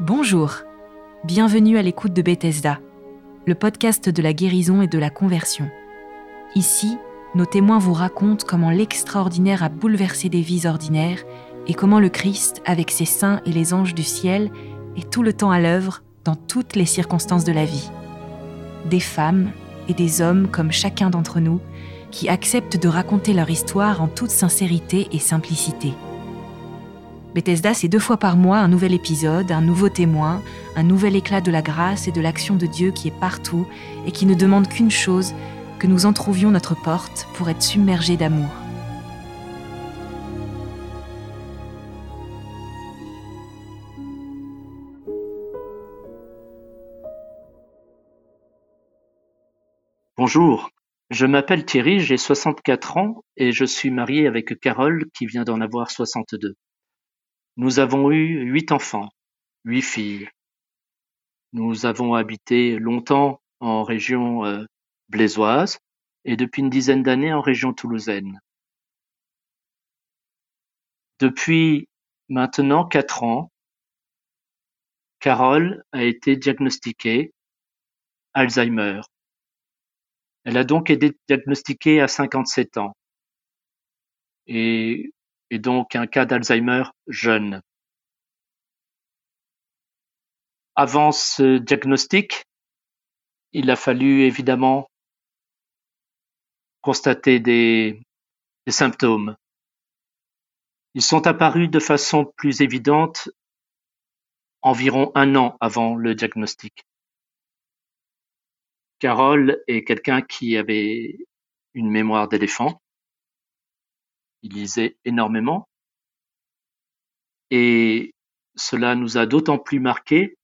Bonjour, bienvenue à l'écoute de Bethesda, le podcast de la guérison et de la conversion. Ici, nos témoins vous racontent comment l'extraordinaire a bouleversé des vies ordinaires et comment le Christ, avec ses saints et les anges du ciel, est tout le temps à l'œuvre dans toutes les circonstances de la vie. Des femmes et des hommes comme chacun d'entre nous qui acceptent de raconter leur histoire en toute sincérité et simplicité. Bethesda, c'est deux fois par mois un nouvel épisode, un nouveau témoin, un nouvel éclat de la grâce et de l'action de Dieu qui est partout et qui ne demande qu'une chose, que nous entrouvions notre porte pour être submergés d'amour. Bonjour, je m'appelle Thierry, j'ai 64 ans et je suis marié avec Carole qui vient d'en avoir 62. Nous avons eu huit enfants, huit filles. Nous avons habité longtemps en région euh, blésoise et depuis une dizaine d'années en région toulousaine. Depuis maintenant quatre ans, Carole a été diagnostiquée Alzheimer. Elle a donc été diagnostiquée à 57 ans et, et donc un cas d'Alzheimer jeune. Avant ce diagnostic, il a fallu évidemment constater des symptômes. Ils sont apparus de façon plus évidente environ un an avant le diagnostic. Carole est quelqu'un qui avait une mémoire d'éléphant. Il lisait énormément. Et cela nous a d'autant plus marqué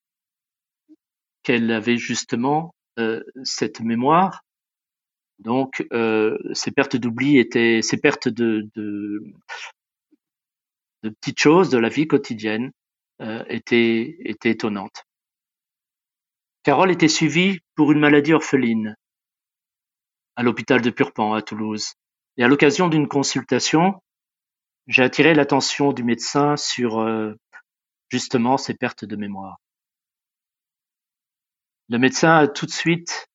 qu'elle avait justement euh, cette mémoire. Donc, euh, ces pertes d'oubli étaient, ces pertes de, petites choses de la vie quotidienne euh, étaient étonnantes. Carole était suivie pour une maladie orpheline à l'hôpital de Purpan à Toulouse. Et à l'occasion d'une consultation, j'ai attiré l'attention du médecin sur euh, justement ces pertes de mémoire. Le médecin a tout de suite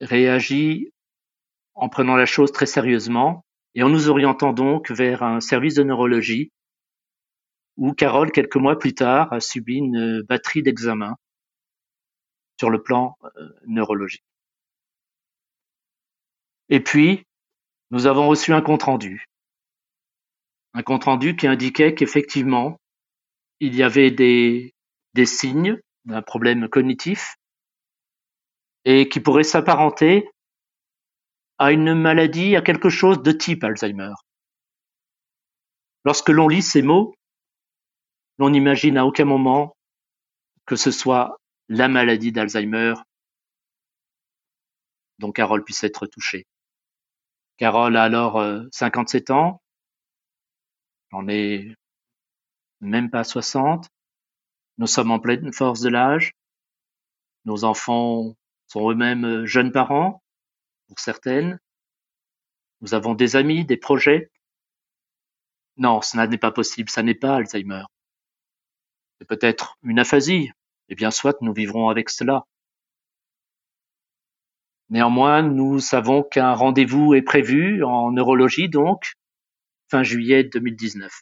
réagi en prenant la chose très sérieusement et en nous orientant donc vers un service de neurologie où Carole, quelques mois plus tard, a subi une batterie d'examens sur le plan euh, neurologique. Et puis, nous avons reçu un compte-rendu. Un compte-rendu qui indiquait qu'effectivement, il y avait des, des signes d'un problème cognitif et qui pourrait s'apparenter à une maladie, à quelque chose de type Alzheimer. Lorsque l'on lit ces mots, l'on n'imagine à aucun moment que ce soit la maladie d'Alzheimer. Dont Carole puisse être touchée. Carole a alors 57 euh, ans, j'en ai même pas 60, nous sommes en pleine force de l'âge, nos enfants sont eux-mêmes euh, jeunes parents, pour certaines, nous avons des amis, des projets. Non, cela n'est pas possible, ça n'est pas Alzheimer. C'est peut-être une aphasie, eh bien soit nous vivrons avec cela. Néanmoins, nous savons qu'un rendez-vous est prévu en neurologie donc fin juillet 2019.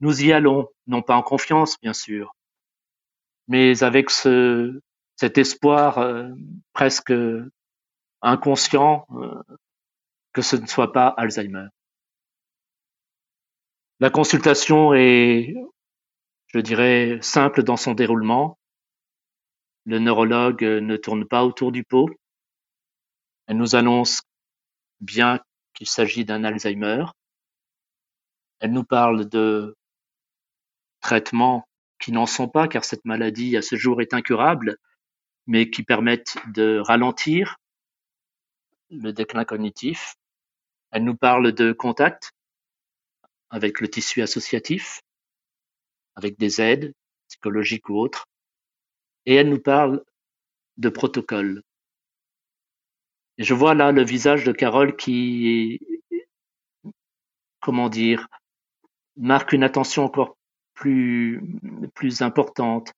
Nous y allons, non pas en confiance bien sûr, mais avec ce, cet espoir euh, presque inconscient euh, que ce ne soit pas Alzheimer. La consultation est je dirais, simple dans son déroulement. Le neurologue euh, ne tourne pas autour du pot. Elle nous annonce bien qu'il s'agit d'un Alzheimer. Elle nous parle de traitements qui n'en sont pas, car cette maladie à ce jour est incurable, mais qui permettent de ralentir le déclin cognitif. Elle nous parle de contact avec le tissu associatif avec des aides psychologiques ou autres, et elle nous parle de protocole. Et je vois là le visage de Carole qui, comment dire, marque une attention encore plus, plus importante.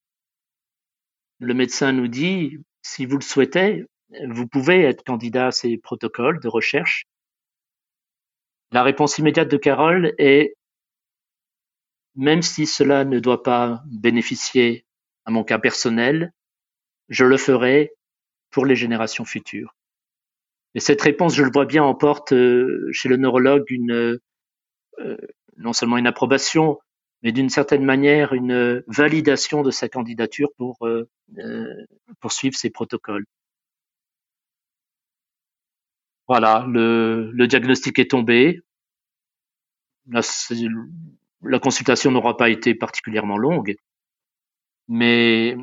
Le médecin nous dit, si vous le souhaitez, vous pouvez être candidat à ces protocoles de recherche. La réponse immédiate de Carole est, même si cela ne doit pas bénéficier à mon cas personnel, je le ferai pour les générations futures. Et cette réponse, je le vois bien, emporte euh, chez le neurologue euh, non seulement une approbation, mais d'une certaine manière une validation de sa candidature pour euh, poursuivre ces protocoles. Voilà, le, diagnostic est tombé. La consultation n'aura pas été particulièrement longue, mais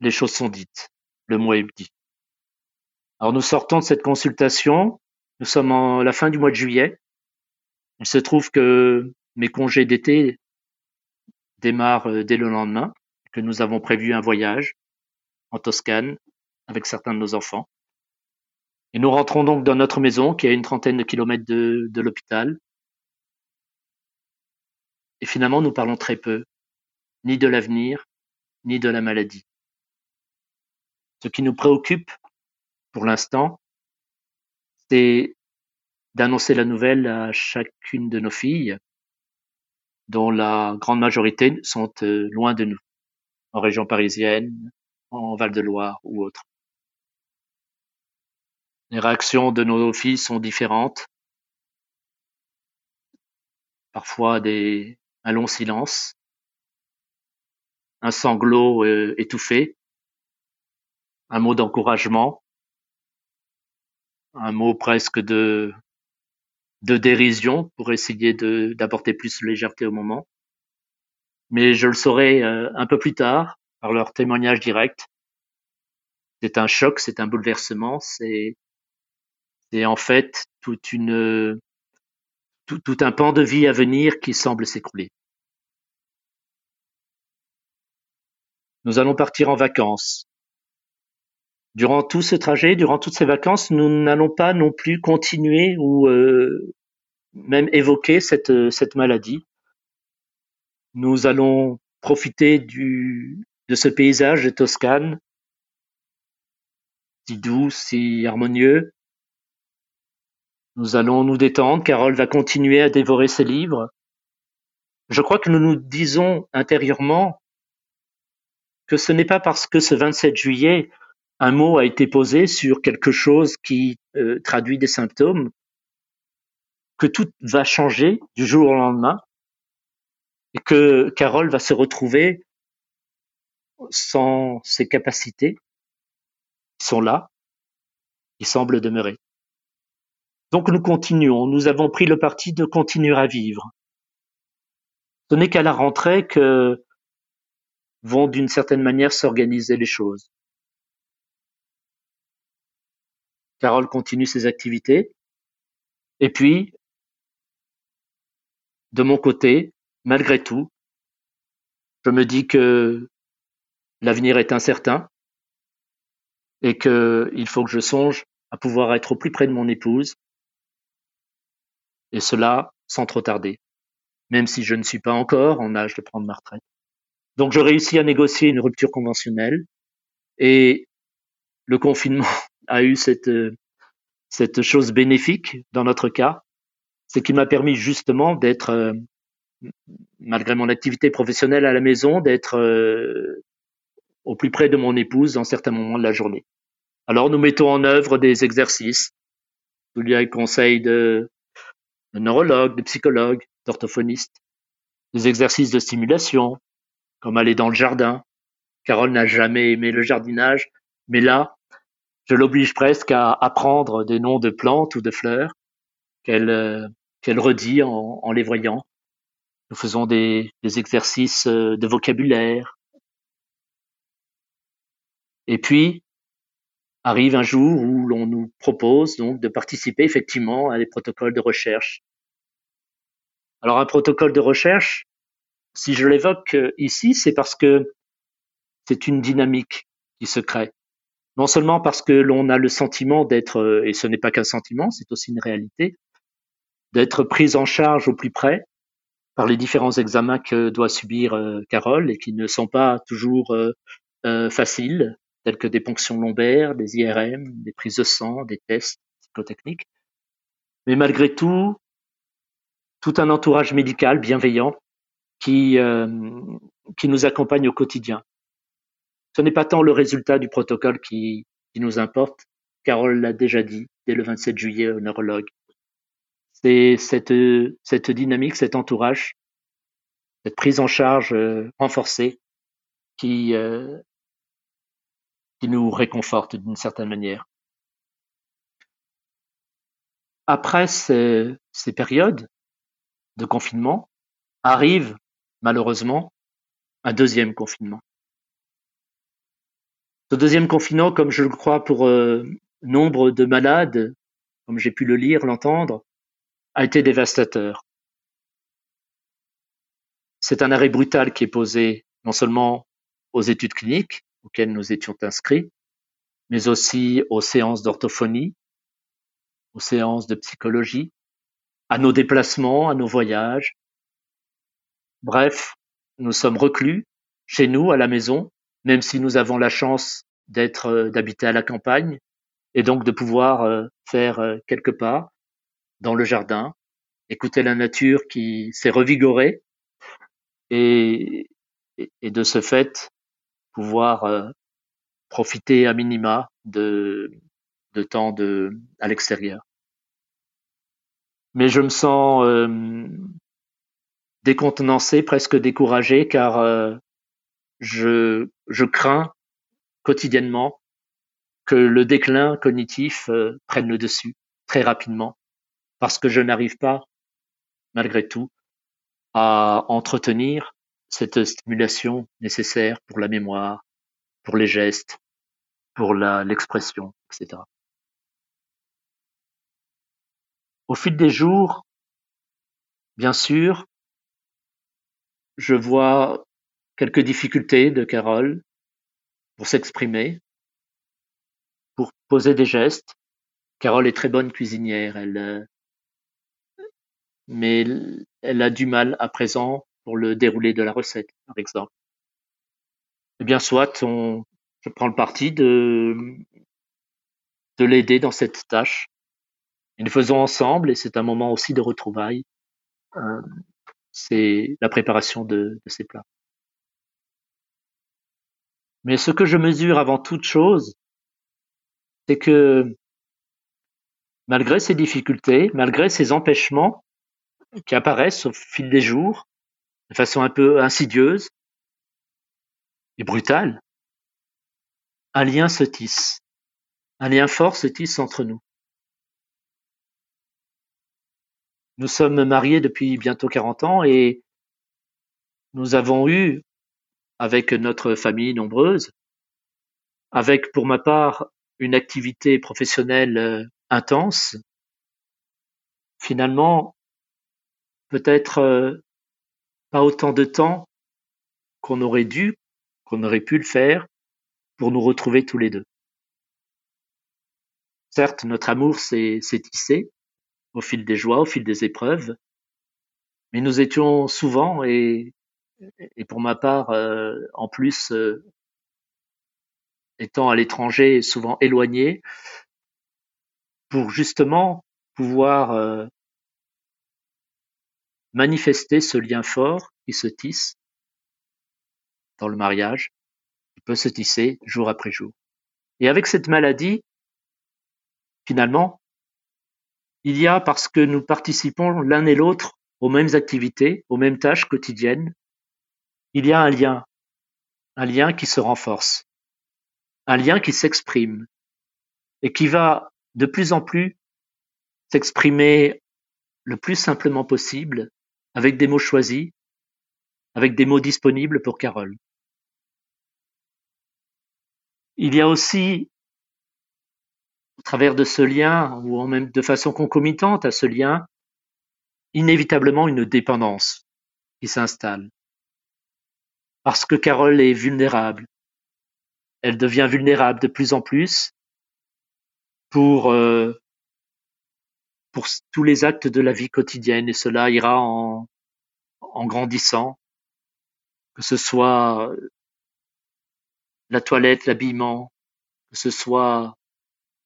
les choses sont dites. Le mot est dit. Alors nous sortons de cette consultation, nous sommes à la fin du mois de juillet. Il se trouve que mes congés d'été démarrent euh, dès le lendemain, que nous avons prévu un voyage en Toscane avec certains de nos enfants. Et nous rentrons donc dans notre maison qui est à une trentaine de kilomètres de l'hôpital. Et finalement, nous parlons très peu, ni de l'avenir, ni de la maladie. Ce qui nous préoccupe, pour l'instant, c'est d'annoncer la nouvelle à chacune de nos filles, dont la grande majorité sont euh, loin de nous, en région parisienne, en Val-de-Loire ou autre. Les réactions de nos filles sont différentes. Parfois des, un long silence, un sanglot euh, étouffé, un mot d'encouragement, un mot presque de, dérision pour essayer d'apporter plus de légèreté au moment. Mais je le saurai euh, un peu plus tard par leur témoignage direct. C'est un choc, c'est un bouleversement, c'est c'est en fait toute une tout, un pan de vie à venir qui semble s'écrouler. Nous allons partir en vacances durant tout ce trajet, durant toutes ces vacances, nous n'allons pas non plus continuer ou euh, même évoquer cette, cette maladie. Nous allons profiter de ce paysage de Toscane, si doux, si harmonieux. Nous allons nous détendre. Carole va continuer à dévorer ses livres. Je crois que nous nous disons intérieurement que ce n'est pas parce que ce 27 juillet, un mot a été posé sur quelque chose qui euh, traduit des symptômes, que tout va changer du jour au lendemain et que Carole va se retrouver sans ses capacités qui sont là, qui semblent demeurer. Donc nous continuons, nous avons pris le parti de continuer à vivre. Ce n'est qu'à la rentrée que vont d'une certaine manière s'organiser les choses. Carole continue ses activités. Et puis, de mon côté, malgré tout, je me dis que l'avenir est incertain et qu'il faut que je songe à pouvoir être au plus près de mon épouse, et cela sans trop tarder, même si je ne suis pas encore en âge de prendre ma retraite. Donc je réussis à négocier une rupture conventionnelle et le confinement a eu cette, euh, cette chose bénéfique dans notre cas, c'est qu'il m'a permis justement d'être, euh, malgré mon activité professionnelle à la maison, d'être euh, au plus près de mon épouse dans certains moments de la journée. Alors nous mettons en œuvre des exercices sous les conseils de, de neurologues, de psychologues, d'orthophonistes, des exercices de stimulation, comme aller dans le jardin. Carole n'a jamais aimé le jardinage, mais là, je l'oblige presque à apprendre des noms de plantes ou de fleurs qu'elle euh, qu'elle redit en, en, les voyant. Nous faisons des, des exercices euh, de vocabulaire. Et puis, arrive un jour où l'on nous propose donc de participer effectivement à des protocoles de recherche. Alors un protocole de recherche, si je l'évoque euh, ici, c'est parce que c'est une dynamique qui se crée. non seulement parce que l'on a le sentiment d'être, et ce n'est pas qu'un sentiment, c'est aussi une réalité, d'être prise en charge au plus près par les différents examens que doit subir euh, Carole et qui ne sont pas toujours euh, euh, faciles, tels que des ponctions lombaires, des IRM, des prises de sang, des tests psychotechniques. Mais malgré tout, tout un entourage médical bienveillant qui, qui nous accompagne au quotidien. Ce n'est pas tant le résultat du protocole qui, qui nous importe, Carole l'a déjà dit dès le 27 juillet au neurologue c'est cette, cette dynamique, cet entourage, cette prise en charge euh, renforcée qui, euh, qui nous réconforte d'une certaine manière. Après ces, périodes de confinement, arrive malheureusement un deuxième confinement. Ce deuxième confinement, comme je le crois pour euh, nombre de malades, comme j'ai pu le lire, l'entendre, a été dévastateur. C'est un arrêt brutal qui est posé non seulement aux études cliniques auxquelles nous étions inscrits, mais aussi aux séances d'orthophonie, aux séances de psychologie, à nos déplacements, à nos voyages. Bref, nous sommes reclus chez nous, à la maison, même si nous avons la chance d'être, euh, d'habiter à la campagne et donc de pouvoir euh, faire euh, quelques pas dans le jardin, écouter la nature qui s'est revigorée et, et, de ce fait pouvoir euh, profiter à minima de, de temps de, à l'extérieur. Mais je me sens euh, décontenancé, presque découragé, car euh, je, je crains quotidiennement que le déclin cognitif prenne le dessus très rapidement parce que je n'arrive pas, malgré tout, à entretenir cette stimulation nécessaire pour la mémoire, pour les gestes, pour l'expression, etc. Au fil des jours, bien sûr, je vois quelques difficultés de Carole pour s'exprimer, pour poser des gestes. Carole est très bonne cuisinière, elle, euh, mais elle a du mal à présent pour le déroulé de la recette, par exemple. Eh bien, soit on, je prends le parti de, de l'aider dans cette tâche. Et nous faisons ensemble, et c'est un moment aussi de retrouvailles. Euh, c'est la préparation de, de ces plats. Mais ce que je mesure avant toute chose, c'est que malgré ces difficultés, malgré ces empêchements, qui apparaissent au fil des jours, de façon un peu insidieuse et brutale, un lien se tisse, un lien fort se tisse entre nous. Nous sommes mariés depuis bientôt 40 ans et nous avons eu, avec notre famille nombreuse, avec pour ma part une activité professionnelle euh, intense, finalement peut-être euh, pas autant de temps qu'on aurait dû, qu'on aurait pu le faire pour nous retrouver tous les deux. Certes, notre amour s'est tissé au fil des joies, au fil des épreuves, mais nous étions souvent, et, pour ma part, euh, en plus, euh, étant à l'étranger, souvent éloignés, pour justement pouvoir manifester ce lien fort qui se tisse dans le mariage, qui peut se tisser jour après jour. Et avec cette maladie, finalement, il y a, parce que nous participons l'un et l'autre aux mêmes activités, aux mêmes tâches quotidiennes, il y a un lien, un lien qui se renforce, un lien qui s'exprime et qui va de plus en plus s'exprimer le plus simplement possible avec des mots choisis, avec des mots disponibles pour Carole. Il y a aussi, au travers de ce lien, ou même de façon concomitante à ce lien, inévitablement une dépendance qui s'installe. Parce que Carole est vulnérable. elle devient vulnérable de plus en plus pour euh, pour tous les actes de la vie quotidienne et cela ira en, grandissant, que ce soit la toilette, l'habillement, que ce soit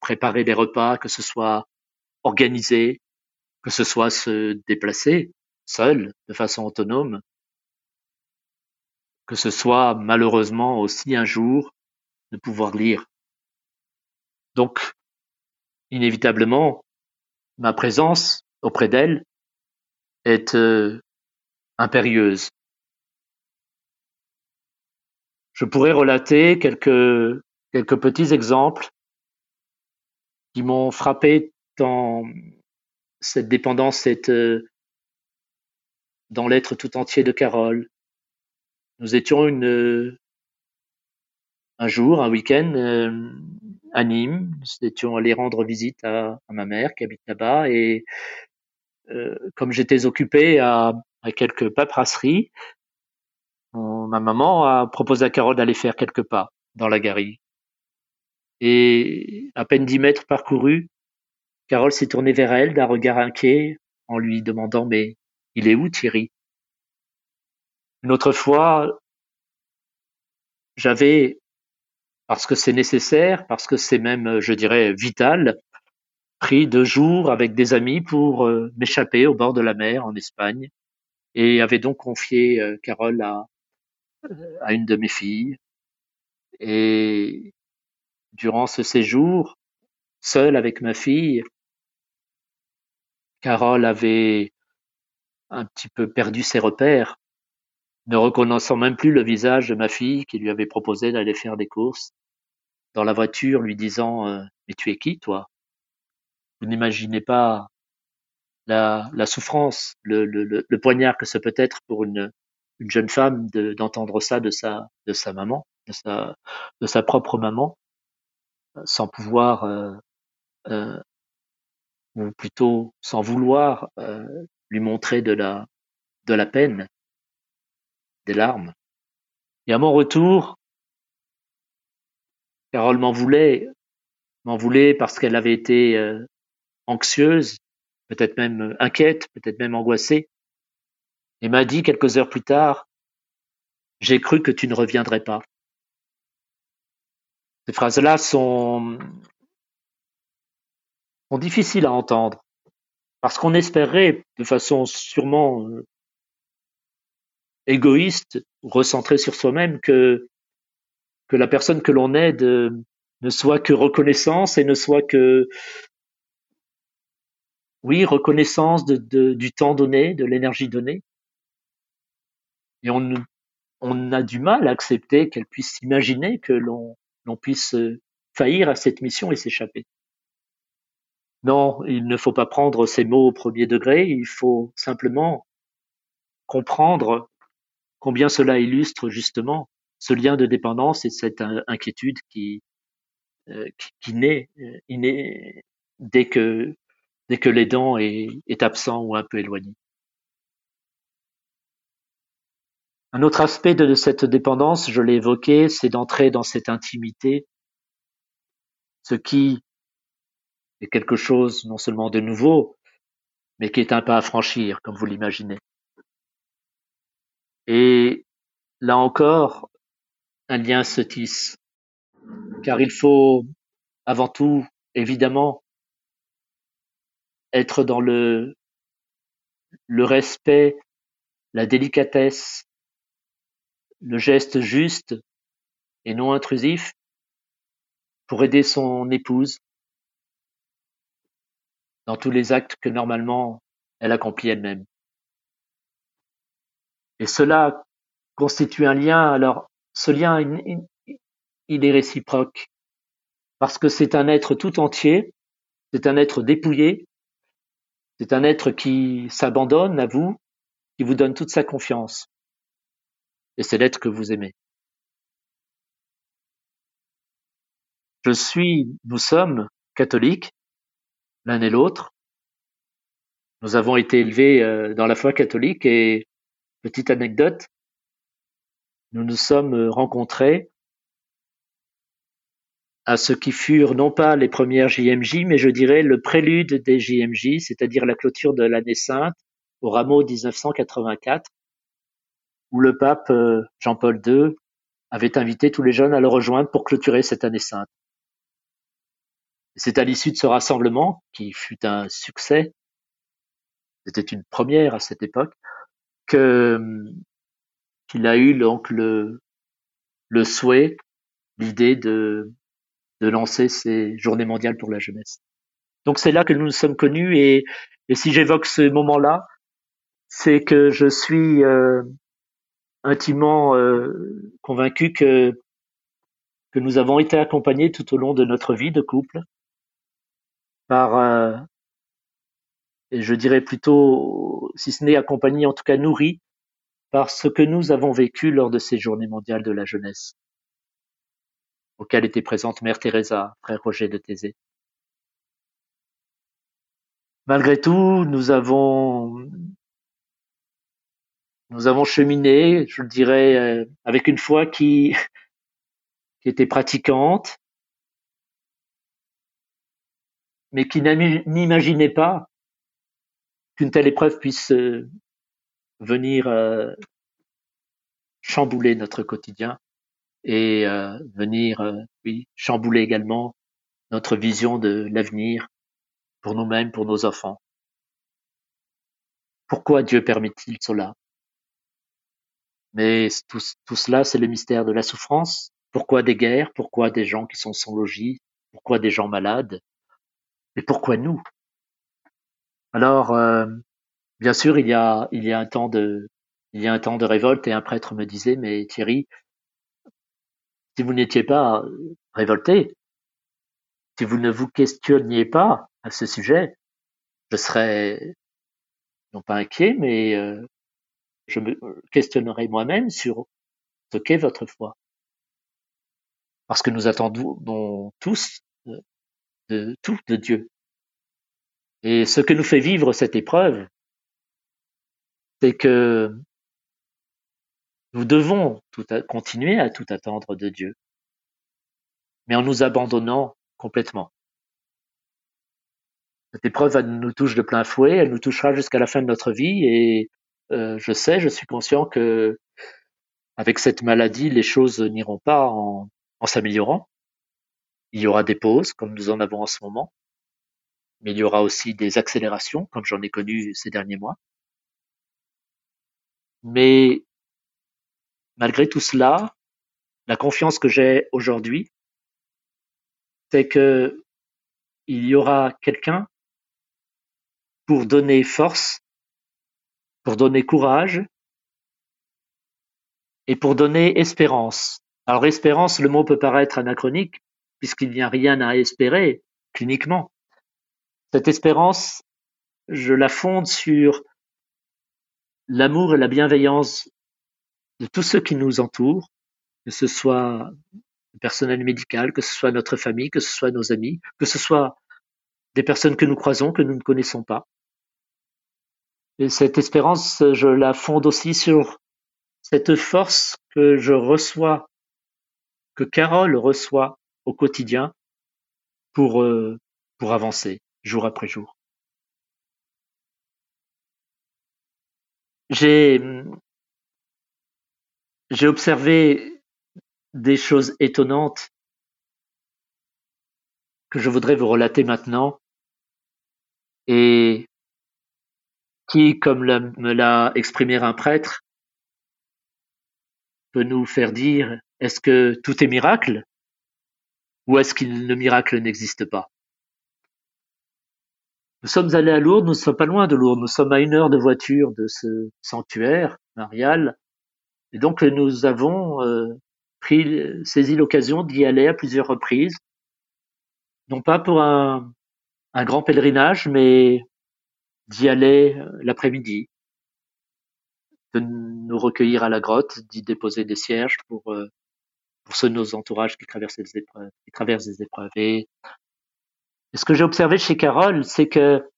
préparer des repas, que ce soit organiser, que ce soit se déplacer seul, de façon autonome, que ce soit malheureusement aussi un jour de pouvoir lire. Donc, inévitablement, ma présence auprès d'elle est euh, impérieuse. Je pourrais relater quelques, quelques petits exemples qui m'ont frappé dans cette dépendance euh, dans l'être tout entier de Carole. Nous étions euh, un jour, un week-end, à Nîmes. Nous étions allés rendre visite à, ma mère qui habite là-bas et euh, comme j'étais occupé à, quelques paperasseries, ma maman a proposé à Carole d'aller faire quelques pas dans la galerie. Et à peine dix mètres parcourus, Carole s'est tournée vers elle d'un regard inquiet en lui demandant Mais il est où Thierry? Une autre fois, j'avais, parce que c'est nécessaire, parce que c'est même, je dirais, vital, pris deux jours avec des amis pour euh, m'échapper au bord de la mer en Espagne et avait donc confié euh, Carole à, une de mes filles. Et durant ce séjour, seul avec ma fille, Carole avait un petit peu perdu ses repères, ne reconnaissant même plus le visage de ma fille qui lui avait proposé d'aller faire des courses dans la voiture, lui disant euh, Mais tu es qui, toi? Vous n'imaginez pas la, la souffrance, le, poignard que ce peut être pour une, une jeune femme d'entendre ça de sa, maman, de sa, propre maman, sans pouvoir, euh, euh, ou plutôt sans vouloir euh, lui montrer de la peine, des larmes. Et à mon retour, Carole m'en voulait, m'en voulait parce qu'elle avait été euh, anxieuse, peut-être même inquiète, peut-être même angoissée, et m'a dit quelques heures plus tard, j'ai cru que tu ne reviendrais pas. Ces phrases-là sont, sont difficiles à entendre, parce qu'on espérait, de façon sûrement euh, égoïste, recentrée sur soi-même, que, que la personne que l'on aide ne soit que reconnaissance et ne soit que, oui, reconnaissance de, de, du temps donné, de l'énergie donnée. Et on, on a du mal à accepter qu'elle puisse imaginer que l'on l'on puisse euh, faillir à cette mission et s'échapper. Non, il ne faut pas prendre ces mots au premier degré, il faut simplement comprendre combien cela illustre justement ce lien de dépendance et cette inquiétude qui, euh, qui, naît, euh, dès que, dès que l'aidant est absent ou un peu éloigné. Un autre aspect de cette dépendance, je l'ai évoqué, c'est d'entrer dans cette intimité, ce qui est quelque chose non seulement de nouveau, mais qui est un pas à franchir, comme vous l'imaginez. Et là encore, un lien se tisse, car il faut avant tout, évidemment, être dans le, le respect, la délicatesse, le geste juste et non intrusif pour aider son épouse dans tous les actes que normalement elle accomplit elle-même. Et cela constitue un lien, alors ce lien, il est réciproque, parce que c'est un être tout entier, c'est un être dépouillé, c'est un être qui s'abandonne à vous, qui vous donne toute sa confiance. Et c'est l'être que vous aimez. Je suis, nous sommes catholiques, l'un et l'autre. Nous avons été élevés euh, dans la foi catholique et, petite anecdote, nous nous sommes rencontrés à ce qui furent non pas les premières JMJ, mais je dirais le prélude des JMJ, c'est-à-dire la clôture de l'année sainte au rameau 1984, où le pape euh, Jean-Paul II avait invité tous les jeunes à le rejoindre pour clôturer cette année sainte. C'est à l'issue de ce rassemblement, qui fut un succès, c'était une première à cette époque, que qu'il a eu donc le, souhait, l'idée de lancer ces journées mondiales pour la jeunesse. Donc c'est là que nous nous sommes connus et, et si j'évoque ce moment-là, c'est que je suis euh, intimement euh, convaincu que nous avons été accompagnés tout au long de notre vie de couple par euh, je dirais plutôt si ce n'est accompagnés en tout cas nourris par ce que nous avons vécu lors de ces journées mondiales de la jeunesse auquel était présente Mère Teresa, frère Roger de Thésée. Malgré tout, nous avons nous avons cheminé, je dirais, euh, avec une foi qui, qui était pratiquante, mais qui n'imaginait pas qu'une telle épreuve puisse euh, venir euh, chambouler notre quotidien et euh, venir oui, chambouler également notre vision de l'avenir pour nous-mêmes, pour nos enfants. Pourquoi Dieu permet-il cela? Mais tout, tout cela, c'est le mystère de la souffrance. Pourquoi des guerres? Pourquoi des gens qui sont sans logis? Pourquoi des gens malades? Mais pourquoi nous? Alors, euh, bien sûr, il y a, un temps de, révolte et un prêtre me disait, mais Thierry, si vous n'étiez pas révolté, si vous ne vous questionniez pas à ce sujet, je serais non pas inquiet, mais euh, je me questionnerais moi-même sur ce qu'est votre foi. Parce que nous attendons tous de tout de Dieu. Et ce que nous fait vivre cette épreuve, c'est que nous devons continuer à tout attendre de Dieu, mais en nous abandonnant complètement. Cette épreuve nous touche de plein fouet, elle nous touchera jusqu'à la fin de notre vie et euh, je sais, je suis conscient que avec cette maladie, les choses n'iront pas en s'améliorant. Il y aura des pauses, comme nous en avons en ce moment, mais il y aura aussi des accélérations, comme j'en ai connu ces derniers mois. Mais malgré tout cela, la confiance que j'ai aujourd'hui, c'est que il y aura quelqu'un pour donner force, pour donner courage et pour donner espérance. Alors espérance, le mot peut paraître anachronique puisqu'il n'y a rien à espérer cliniquement. Cette espérance, je la fonde sur l'amour et la bienveillance de tous ceux qui nous entourent, que ce soit le personnel médical, que ce soit notre famille, que ce soit nos amis, que ce soit des personnes que nous croisons, que nous ne connaissons pas. Et cette espérance, je la fonde aussi sur cette force que je reçois, que Carole reçoit au quotidien pour, euh, pour avancer jour après jour. J'ai observé des choses étonnantes que je voudrais vous relater maintenant et qui, comme me l'a exprimé un prêtre, peut nous faire dire est-ce que tout est miracle ou est-ce que le miracle n'existe pas? Nous sommes allés à Lourdes, nous ne sommes pas loin de Lourdes, nous sommes à une heure de voiture de ce sanctuaire marial. Et donc nous avons euh, saisi l'occasion d'y aller à plusieurs reprises, non pas pour un, grand pèlerinage, mais d'y aller euh, l'après-midi, de nous recueillir à la grotte, d'y déposer des cierges pour euh, ceux de nos entourages qui traversent des épreuves, ce que j'ai observé chez Carole, c'est que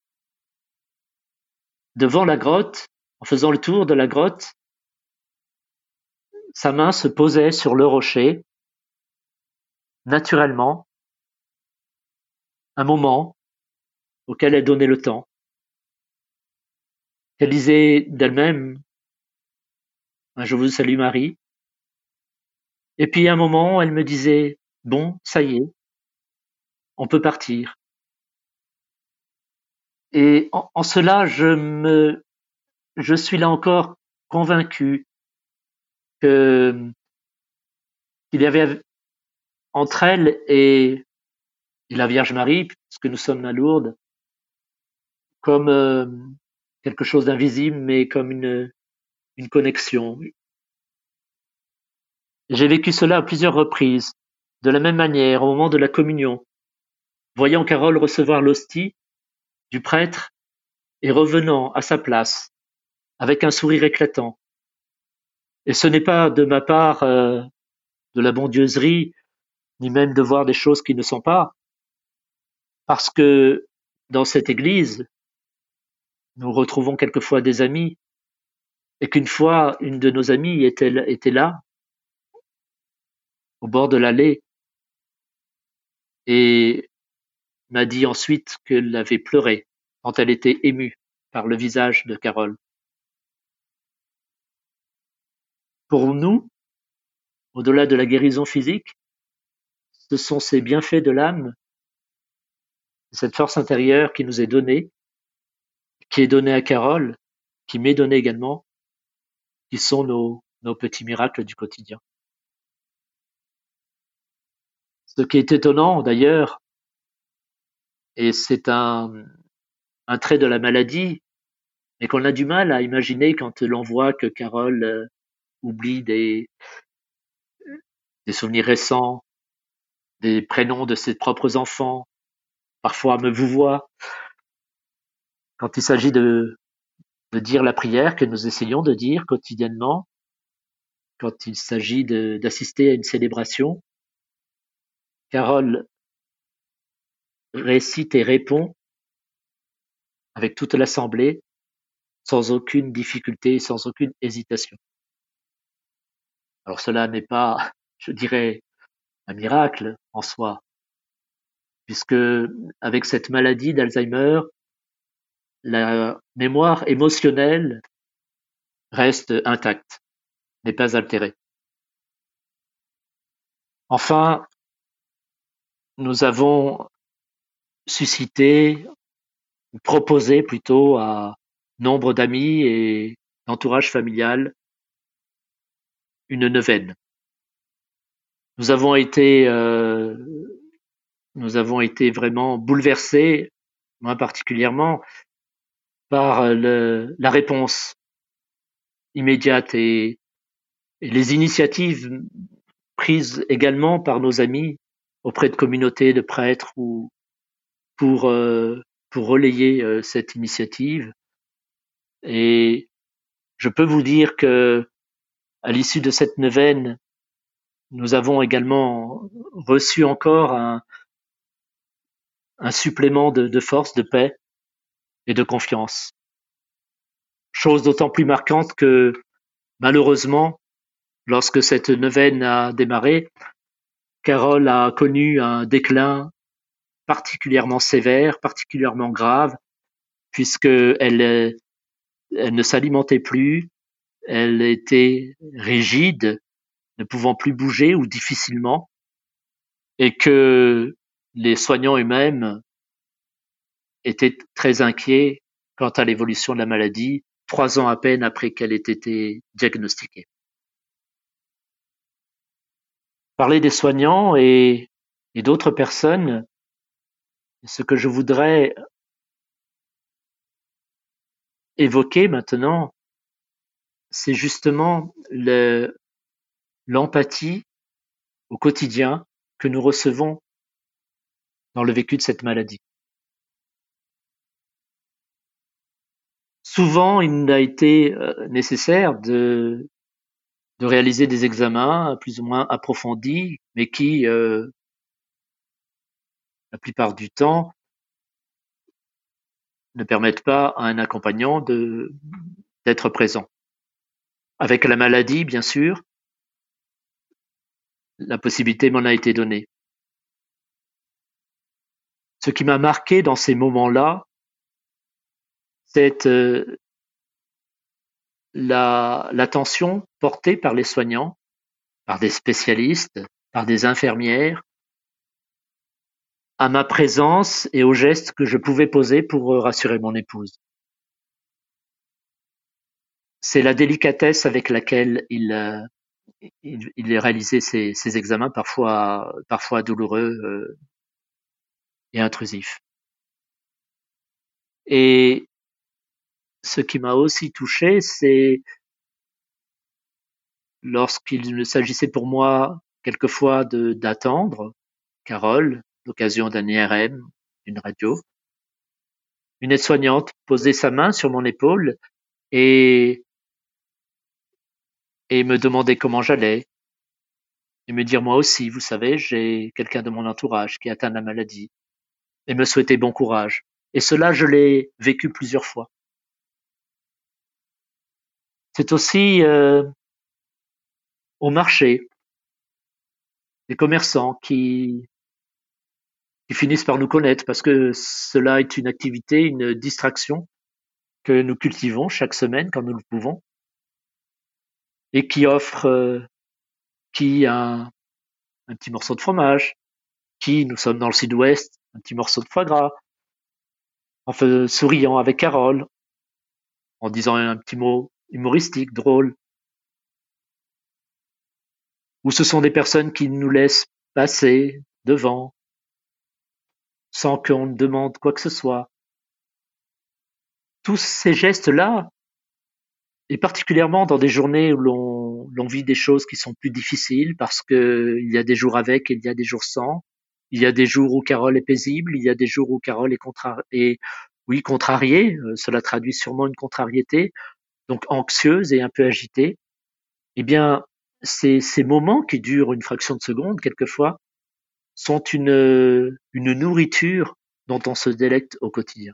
devant la grotte, en faisant le tour de la grotte, sa main se posait sur le rocher, naturellement, un moment auquel elle donnait le temps. Elle disait d'elle-même Je vous salue Marie. Et puis à un moment, elle me disait Bon, ça y est, on peut partir. Et en, cela, je me, je suis là encore convaincu que qu'il y avait entre elle et, la Vierge Marie, puisque nous sommes à Lourdes, comme euh, quelque chose d'invisible, mais comme une, une connexion. J'ai vécu cela à plusieurs reprises, de la même manière, au moment de la communion, voyant Carole recevoir l'hostie du prêtre et revenant à sa place avec un sourire éclatant. Et ce n'est pas de ma part euh, de la bondieuserie, ni même de voir des choses qui ne sont pas, parce que dans cette église, nous retrouvons quelquefois des amis, et qu'une fois, une de nos amies était, était là, au bord de l'allée, et m'a dit ensuite qu'elle avait pleuré quand elle était émue par le visage de Carole. Pour nous, au-delà de la guérison physique, ce sont ces bienfaits de l'âme, cette force intérieure qui nous est donnée, qui est donnée à Carole, qui m'est donnée également, qui sont nos, nos petits miracles du quotidien. Ce qui est étonnant d'ailleurs, et c'est un, un trait de la maladie, mais qu'on a du mal à imaginer quand l'on voit que Carole euh, oublie des, des souvenirs récents, des prénoms de ses propres enfants, parfois me vous voit. Quand il s'agit de, de dire la prière que nous essayons de dire quotidiennement, quand il s'agit d'assister à une célébration, Carole récite et répond avec toute l'assemblée sans aucune difficulté, sans aucune hésitation. Alors cela n'est pas, je dirais, un miracle en soi, puisque avec cette maladie d'Alzheimer, la mémoire émotionnelle reste intacte, n'est pas altérée. Enfin, nous avons suscité, proposé plutôt à nombre d'amis et d'entourage familial une neuvaine. Nous avons été, euh, nous avons été vraiment bouleversés, moi particulièrement, par la réponse immédiate et, et, les initiatives prises également par nos amis auprès de communautés de prêtres ou pour euh, pour relayer euh, cette initiative. Et je peux vous dire que à l'issue de cette neuvaine, nous avons également reçu encore un, un supplément de, de, force, de paix et de confiance. Chose d'autant plus marquante que malheureusement, lorsque cette neuvaine a démarré, Carole a connu un déclin particulièrement sévère, particulièrement grave, puisque elle, elle ne s'alimentait plus, elle était rigide, ne pouvant plus bouger ou difficilement, et que les soignants eux-mêmes étaient très inquiets quant à l'évolution de la maladie, trois ans à peine après qu'elle ait été diagnostiquée. Parler des soignants et d'autres personnes, ce que je voudrais évoquer maintenant, c'est justement l'empathie au quotidien que nous recevons dans le vécu de cette maladie. Souvent, il a été euh, nécessaire de, réaliser des examens plus ou moins approfondis, mais qui, euh, la plupart du temps, ne permettent pas à un accompagnant d'être présent. Avec la maladie, bien sûr, la possibilité m'en a été donnée. ce qui m'a marqué dans ces moments-là, c'est euh, l'attention portée par les soignants, par des spécialistes, par des infirmières, à ma présence et aux gestes que je pouvais poser pour euh, rassurer mon épouse. C'est la délicatesse avec laquelle il, euh, il, il réalisait ses, ses, examens, parfois, parfois douloureux euh, et intrusifs. Et ce qui m'a aussi touché, c'est lorsqu'il s'agissait pour moi quelquefois d'attendre Carole, l'occasion d'un IRM, d'une radio, une aide-soignante posait sa main sur mon épaule et me demandait comment j'allais et me dire moi aussi, vous savez, j'ai quelqu'un de mon entourage qui atteint la maladie et me souhaiter bon courage. Et cela, je l'ai vécu plusieurs fois. C'est aussi euh, au marché des commerçants qui, qui finissent par nous connaître parce que cela est une activité, une distraction que nous cultivons chaque semaine quand nous le pouvons et qui offre euh, qui un, un petit morceau de fromage, qui nous sommes dans le sud-ouest, un petit morceau de foie gras, en souriant avec Carole, en disant un petit mot humoristique, drôle. Ou ce sont des personnes qui nous laissent passer devant, sans qu'on ne demande quoi que ce soit. Tous ces gestes-là et particulièrement dans des journées où l'on vit des choses qui sont plus difficiles parce que il y a des jours avec et il y a des jours sans. Il y a des jours où Carole est paisible, il y a des jours où Carole est, oui, contrariée. Euh, cela traduit sûrement une contrariété, donc anxieuse et un peu agitée. Eh bien, ces moments qui durent une fraction de seconde, quelquefois, sont une, une nourriture dont on se délecte au quotidien.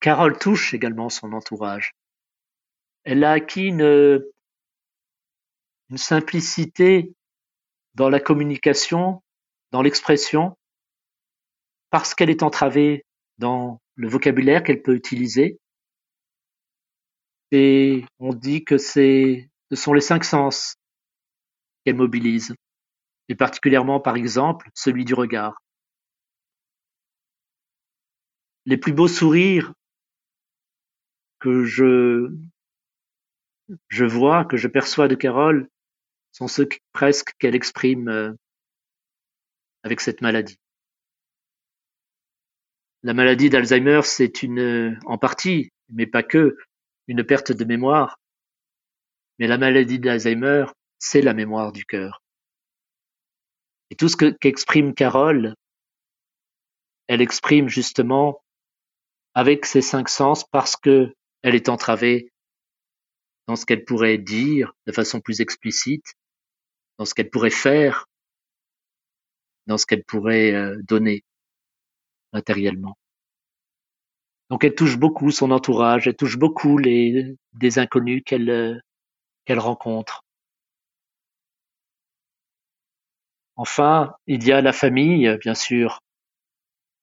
Carole touche également son entourage elle a acquis une, une simplicité dans la communication, dans l'expression, parce qu'elle est entravée dans le vocabulaire qu'elle peut utiliser. Et on dit que ce sont les cinq sens qu'elle mobilise, et particulièrement, par exemple, celui du regard. Les plus beaux sourires que je vois, que je perçois de Carole, sont ceux presque qu'elle exprime euh, avec cette maladie. La maladie d'Alzheimer, c'est une, en partie, mais pas que, une perte de mémoire. Mais la maladie d'Alzheimer, c'est la mémoire du cœur. Et tout ce qu'exprime Carole, elle exprime justement avec ses cinq sens parce que elle est entravée dans ce qu'elle pourrait dire de façon plus explicite, dans ce qu'elle pourrait faire, dans ce qu'elle pourrait euh, donner matériellement. Donc elle touche beaucoup son entourage, elle touche beaucoup les des inconnus qu'elle euh, qu'elle rencontre. Enfin, il y a la famille, bien sûr,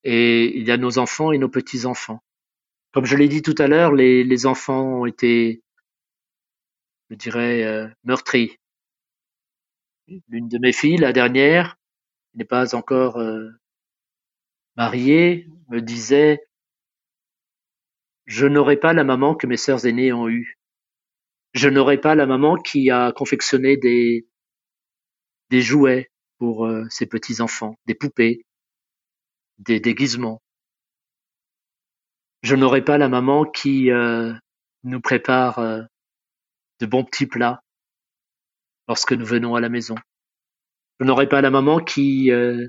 et il y a nos enfants et nos petits-enfants. Comme je l'ai dit tout à l'heure, les, enfants ont été je dirais, euh, meurtri. L'une de mes filles, la dernière, qui n'est pas encore euh, mariée, me disait Je n'aurai pas la maman que mes sœurs aînées ont eue. Je n'aurai pas la maman qui a confectionné des jouets pour euh, ses petits-enfants, des poupées, des déguisements. Je n'aurai pas la maman qui nous prépare de bons petits plats lorsque nous venons à la maison. Je n'aurai pas la maman qui euh,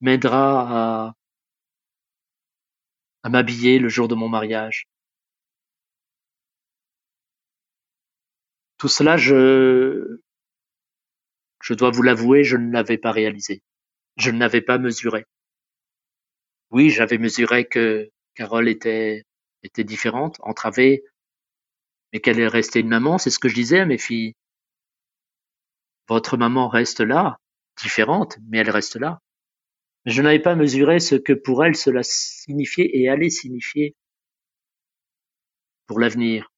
m'aidera à m'habiller le jour de mon mariage. Tout cela, je, je dois vous l'avouer, je ne l'avais pas réalisé. Je ne l'avais pas mesuré. Oui, j'avais mesuré que Carole était, était différente, entravée, mais qu'elle est restée une maman, c'est ce que je disais à mes filles. Votre maman reste là, différente, mais elle reste là. Je n'avais pas mesuré ce que pour elle cela signifiait et allait signifier pour l'avenir.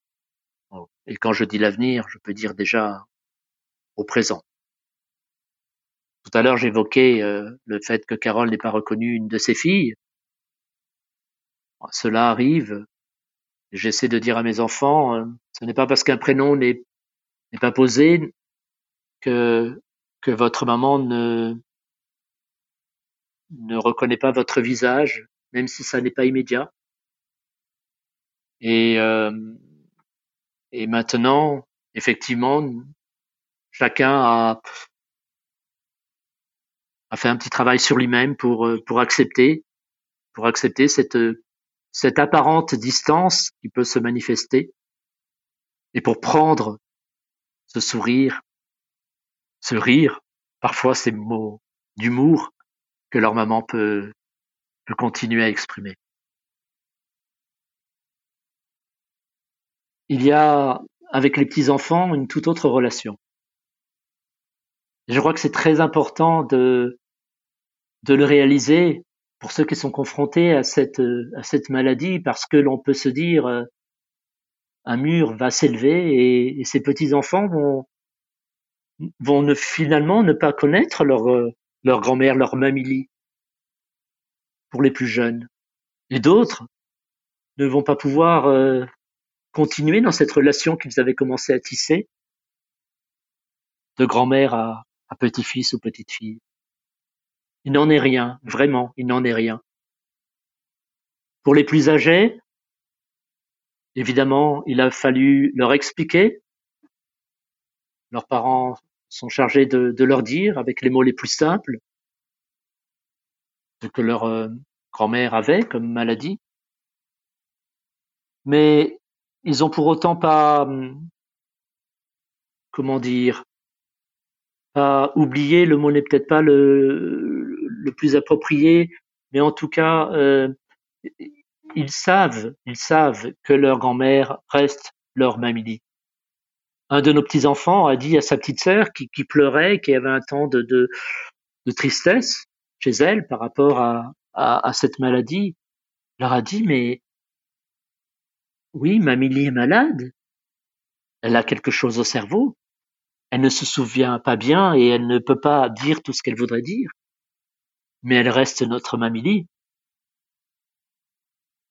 Et quand je dis l'avenir, je peux dire déjà au présent. Tout à l'heure, j'évoquais euh, le fait que Carole n'ait pas reconnu une de ses filles. Cela arrive. J'essaie de dire à mes enfants, euh, ce n'est pas parce qu'un prénom n'est pas posé que votre maman ne ne reconnaît pas votre visage, même si ça n'est pas immédiat. Et euh, et maintenant, effectivement, chacun a a fait un petit travail sur lui-même pour euh, pour accepter pour accepter cette cette apparente distance qui peut se manifester et pour prendre ce sourire, ce rire, parfois ces mots d'humour que leur maman peut, peut continuer à exprimer. Il y a avec les petits-enfants une toute autre relation. je crois que c'est très important de, de le réaliser pour ceux qui sont confrontés à cette, cette maladie, parce que l'on peut se dire euh, un mur va s'élever et, ces petits enfants vont finalement ne pas connaître leur euh, leur grand-mère, leur mamie pour les plus jeunes, et d'autres ne vont pas pouvoir euh, continuer dans cette relation qu'ils avaient commencé à tisser de grand-mère à, à petit-fils ou petite-fille. Il n'en est rien, vraiment, il n'en est rien. Pour les plus âgés, évidemment, il a fallu leur expliquer. Leurs parents sont chargés de, leur dire, avec les mots les plus simples, ce que leur euh, grand-mère avait comme maladie. Mais ils ont pour autant pas, hum, comment dire, pas oublié, le mot n'est peut-être pas le, le plus approprié, mais en tout cas, euh, ils savent, ils savent que leur grand-mère reste leur mamie. Un de nos petits enfants a dit à sa petite sœur qui, pleurait, qui avait un temps de, de, tristesse chez elle par rapport à, à, à cette maladie, leur a dit mais oui, mamie est malade, elle a quelque chose au cerveau, elle ne se souvient pas bien et elle ne peut pas dire tout ce qu'elle voudrait dire mais elle reste notre mamie.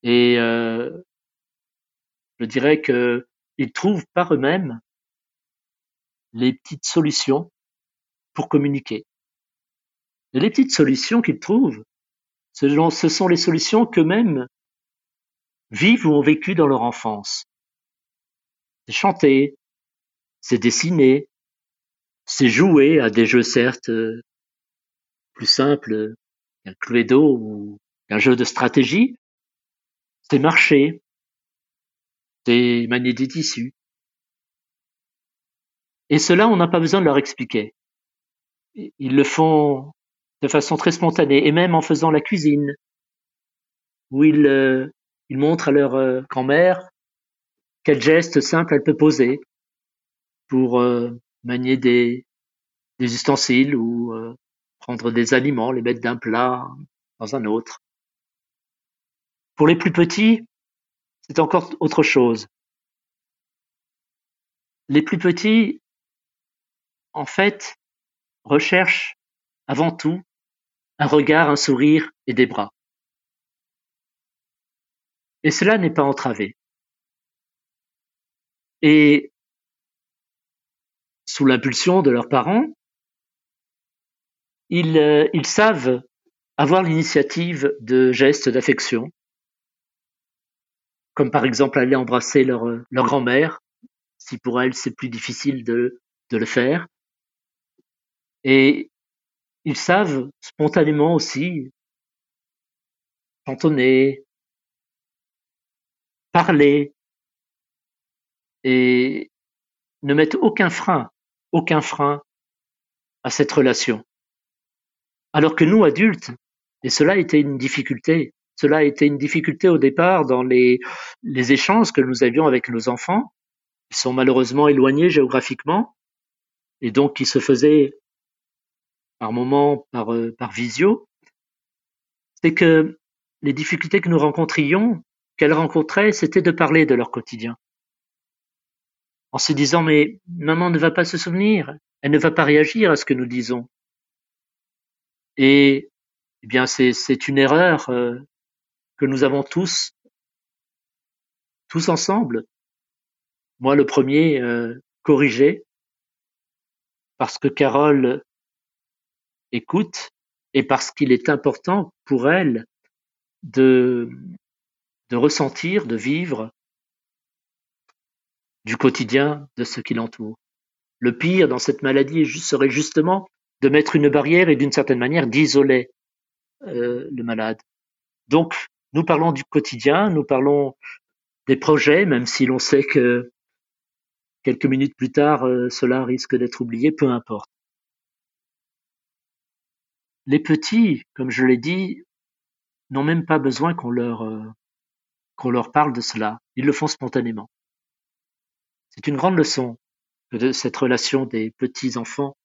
Et euh, je dirais que ils trouvent par eux-mêmes les petites solutions pour communiquer. Et les petites solutions qu'ils trouvent, ce sont les solutions qu'eux-mêmes vivent ou ont vécu dans leur enfance. C'est chanter, c'est dessiner, c'est jouer à des jeux certes plus simple qu'un Cluedo ou qu'un jeu de stratégie, c'est marcher, c'est manier des tissus. Et cela, on n'a pas besoin de leur expliquer. Ils le font de façon très spontanée, et même en faisant la cuisine, où ils, euh, montrent à leur euh, grand-mère quel geste simple elle peut poser pour euh, manier des ustensiles ou prendre des aliments, les mettre d'un plat dans un autre. Pour les plus petits, c'est encore autre chose. Les plus petits, en fait, recherchent avant tout un regard, un sourire et des bras. Et cela n'est pas entravé. Et sous l'impulsion de leurs parents, ils, euh, ils savent avoir l'initiative de gestes d'affection, comme par exemple aller embrasser leur, leur grand-mère, si pour elle c'est plus difficile de, de le faire. Et ils savent spontanément aussi chantonner, parler, et ne mettent aucun frein, aucun frein à cette relation. Alors que nous, adultes, et cela était une difficulté, cela a été une difficulté au départ dans les, échanges que nous avions avec nos enfants. Ils sont malheureusement éloignés géographiquement, et donc qui se faisaient par moments par, euh, par visio. c'est que les difficultés que nous rencontrions, qu'elles rencontraient, c'était de parler de leur quotidien. En se disant, mais maman ne va pas se souvenir, elle ne va pas réagir à ce que nous disons. Et eh bien, c'est une erreur euh, que nous avons tous, tous ensemble. Moi, le premier, euh, corrigé, parce que Carole écoute et parce qu'il est important pour elle de, de ressentir, de vivre du quotidien de ce qui l'entoure. Le pire dans cette maladie serait justement de mettre une barrière et d'une certaine manière d'isoler euh, le malade. Donc, nous parlons du quotidien, nous parlons des projets, même si l'on sait que quelques minutes plus tard, euh, cela risque d'être oublié, peu importe. Les petits, comme je l'ai dit, n'ont même pas besoin qu'on leur, euh, qu'on leur parle de cela. Ils le font spontanément. C'est une grande leçon de cette relation des petits enfants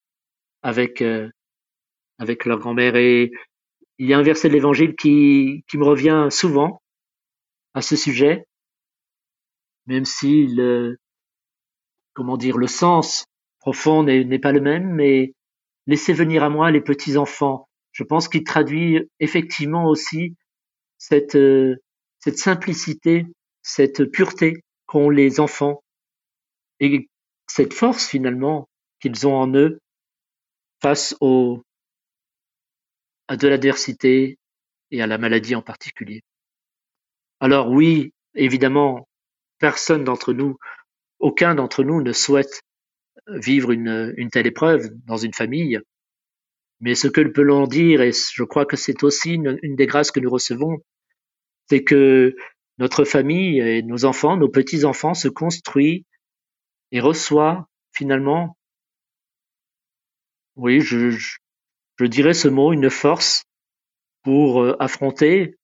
avec euh, avec leur grand-mère. Et il y a un verset de l'évangile qui qui me revient souvent à ce sujet même si le comment dire le sens profond n'est pas le même mais laissez venir à moi les petits enfants. Je pense qu'il traduit effectivement aussi cette euh, cette simplicité cette pureté qu'ont les enfants et cette force finalement qu'ils ont en eux face à de l'adversité et à la maladie en particulier. Alors oui, évidemment, personne d'entre nous, aucun d'entre nous ne souhaite vivre une, telle épreuve dans une famille. Mais ce que peut l'on dire, et je crois que c'est aussi une, une, des grâces que nous recevons, c'est que notre famille et nos enfants, nos petits-enfants se construisent et reçoit finalement, oui, je, je, dirais ce mot, une force pour euh, affronter,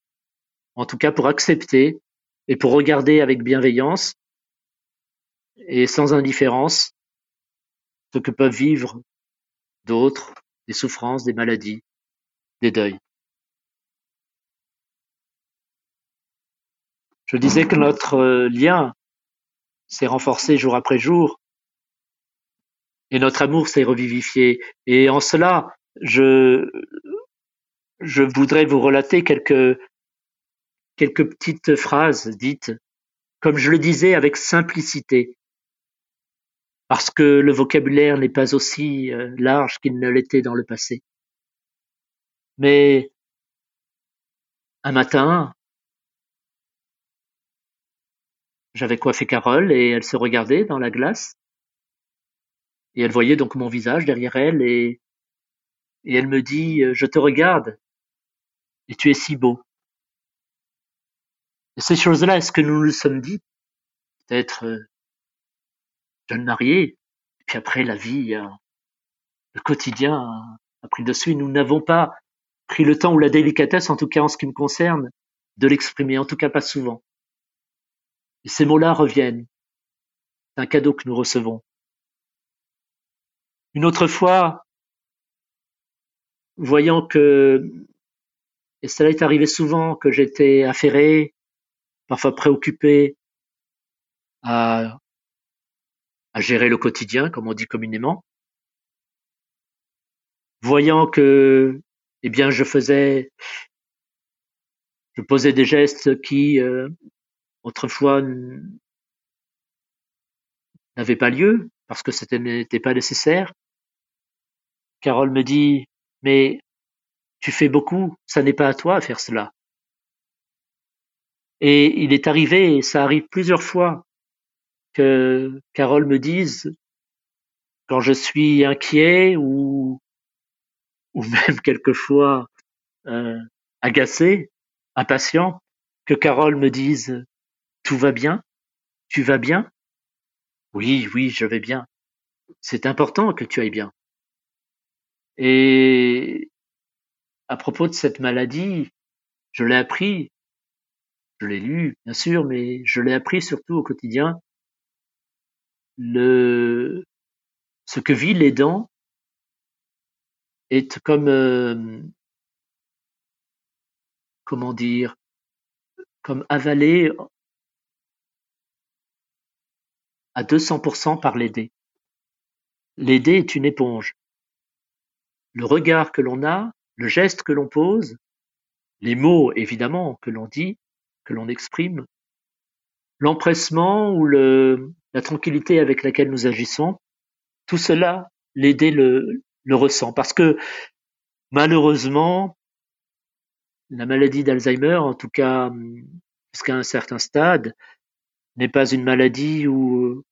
en tout cas pour accepter et pour regarder avec bienveillance et sans indifférence ce que peuvent vivre d'autres, des souffrances, des maladies, des deuils. Je disais que notre euh, lien s'est renforcé jour après jour et notre amour s'est revivifié. Et en cela, je, je voudrais vous relater quelques, quelques petites phrases dites, comme je le disais, avec simplicité, parce que le vocabulaire n'est pas aussi euh, large qu'il ne l'était dans le passé. Mais un matin, J'avais coiffé Carole et elle se regardait dans la glace. Et elle voyait donc mon visage derrière elle et, et elle me dit, euh, je te regarde et tu es si beau. Et ces choses-là, est-ce que nous nous sommes dit? Peut-être euh, jeune marié, et puis après la vie, euh, le quotidien a pris dessus. Nous n'avons pas pris le temps ou la délicatesse, en tout cas en ce qui me concerne, de l'exprimer, en tout cas pas souvent. Et ces mots-là reviennent. C'est un cadeau que nous recevons. Une autre fois, voyant que, et cela est arrivé souvent, que j'étais affairé, parfois préoccupé à, gérer le quotidien, comme on dit communément, voyant que, eh bien, je faisais, je posais des gestes qui, euh, autrefois n'avait pas lieu parce que c'était n'était pas nécessaire. Carole me dit mais tu fais beaucoup, ça n'est pas à toi à faire cela. Et il est arrivé, ça arrive plusieurs fois, que Carole me dise quand je suis inquiet ou ou même quelquefois euh, agacé, impatient, que Carole me dise tout va bien Tu vas bien? Oui, oui, je vais bien. C'est important que tu ailles bien. Et à propos de cette maladie, je l'ai appris, je l'ai lu, bien sûr, mais je l'ai appris surtout au quotidien. Le, ce que vit l'aidant est comme, euh, comment dire, comme avalé à 200% par l'aider. L'aider est une éponge. Le regard que l'on a, le geste que l'on pose, les mots évidemment que l'on dit, que l'on exprime, l'empressement ou la tranquillité avec laquelle nous agissons, tout cela, l'aider le, le ressent. Parce que malheureusement, la maladie d'Alzheimer, en tout cas jusqu'à un certain stade, n'est pas une maladie où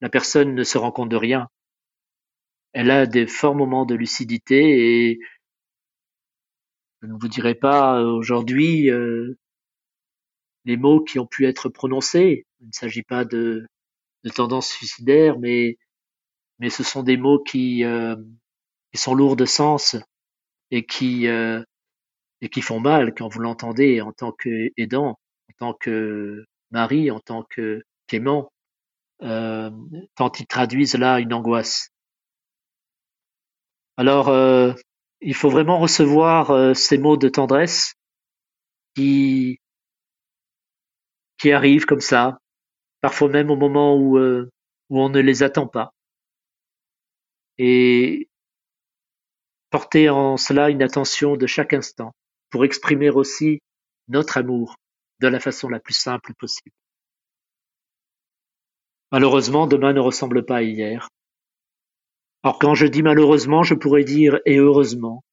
la personne ne se rend compte de rien. Elle a des forts moments de lucidité et je ne vous dirai pas aujourd'hui euh, les mots qui ont pu être prononcés. Il ne s'agit pas de, de tendance suicidaire, mais, mais ce sont des mots qui, euh, qui sont lourds de sens et qui, euh, et qui font mal quand vous l'entendez en tant qu'aidant, en tant que mari, en tant que qu'aimant, euh, tant ils traduisent là une angoisse. Alors, euh, il faut vraiment recevoir euh, ces mots de tendresse qui qui arrivent comme ça, parfois même au moment où euh, où on ne les attend pas, et porter en cela une attention de chaque instant pour exprimer aussi notre amour de la façon la plus simple possible. Malheureusement, demain ne ressemble pas à hier. Alors quand je dis malheureusement, je pourrais dire et heureusement,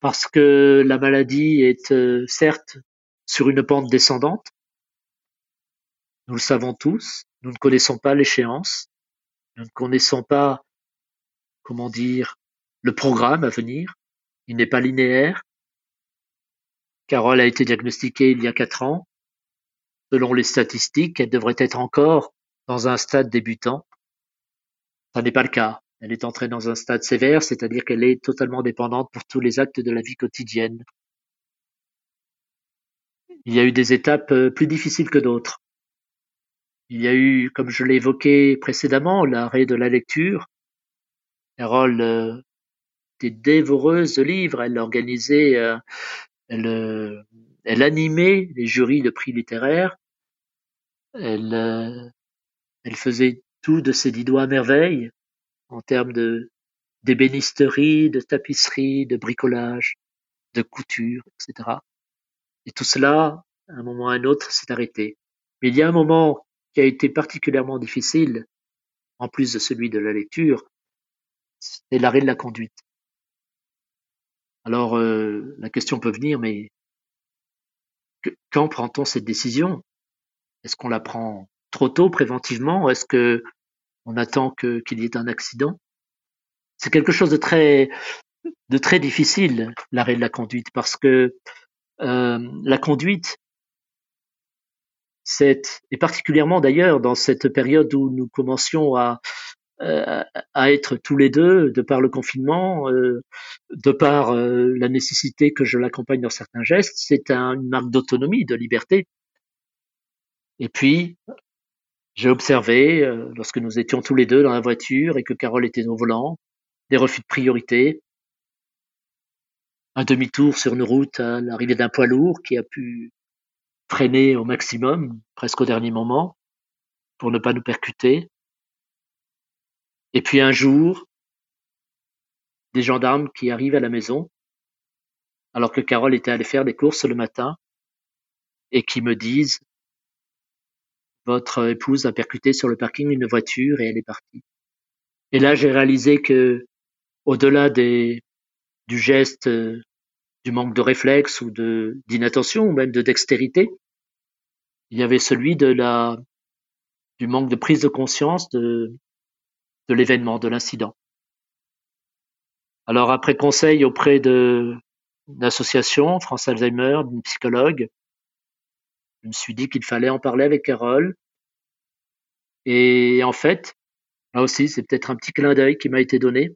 parce que la maladie est euh, certes sur une pente descendante, nous le savons tous, nous ne connaissons pas l'échéance, nous ne connaissons pas, comment dire, le programme à venir, il n'est pas linéaire, Carole a été diagnostiquée il y a quatre ans. Selon les statistiques, elle devrait être encore dans un stade débutant. Ça n'est pas le cas. Elle est entrée dans un stade sévère, c'est-à-dire qu'elle est totalement dépendante pour tous les actes de la vie quotidienne. Il y a eu des étapes euh, plus difficiles que d'autres. Il y a eu, comme je l'ai évoqué précédemment, l'arrêt de la lecture. Carole euh, était dévoreuse de livres. Elle organisait euh, elle, euh, elle animait les jurys de prix littéraires. Elle, euh, elle faisait tout de ses dix doigts à merveille en termes de d'ébénisterie, de tapisserie, de bricolage, de couture, etc. Et tout cela, à un moment ou à un autre, s'est arrêté. Mais il y a un moment qui a été particulièrement difficile, en plus de celui de la lecture, c'est l'arrêt de la conduite. Alors euh, la question peut venir, mais quand prend-on cette décision? Est-ce qu'on la prend trop tôt préventivement? Est-ce que on attend qu'il y ait un accident? C'est quelque chose de très de très difficile l'arrêt de la conduite parce que euh, la conduite c'est et particulièrement d'ailleurs dans cette période où nous commencions à à être tous les deux, de par le confinement, euh, de par euh, la nécessité que je l'accompagne dans certains gestes, c'est un, une marque d'autonomie, de liberté. Et puis, j'ai observé, lorsque nous étions tous les deux dans la voiture et que Carole était au volant, des refus de priorité, un demi-tour sur une route à l'arrivée d'un poids lourd qui a pu freiner au maximum, presque au dernier moment, pour ne pas nous percuter. Et puis un jour, des gendarmes qui arrivent à la maison, alors que Carole était allée faire des courses le matin, et qui me disent Votre épouse a percuté sur le parking une voiture et elle est partie. Et là, j'ai réalisé que, au-delà des, du geste, du manque de réflexe ou d'inattention ou même de dextérité, il y avait celui de la du manque de prise de conscience de de l'événement, de l'incident. Alors après conseil auprès de l'association France Alzheimer, d'une psychologue, je me suis dit qu'il fallait en parler avec Carole. Et en fait, là aussi, c'est peut-être un petit clin d'œil qui m'a été donné,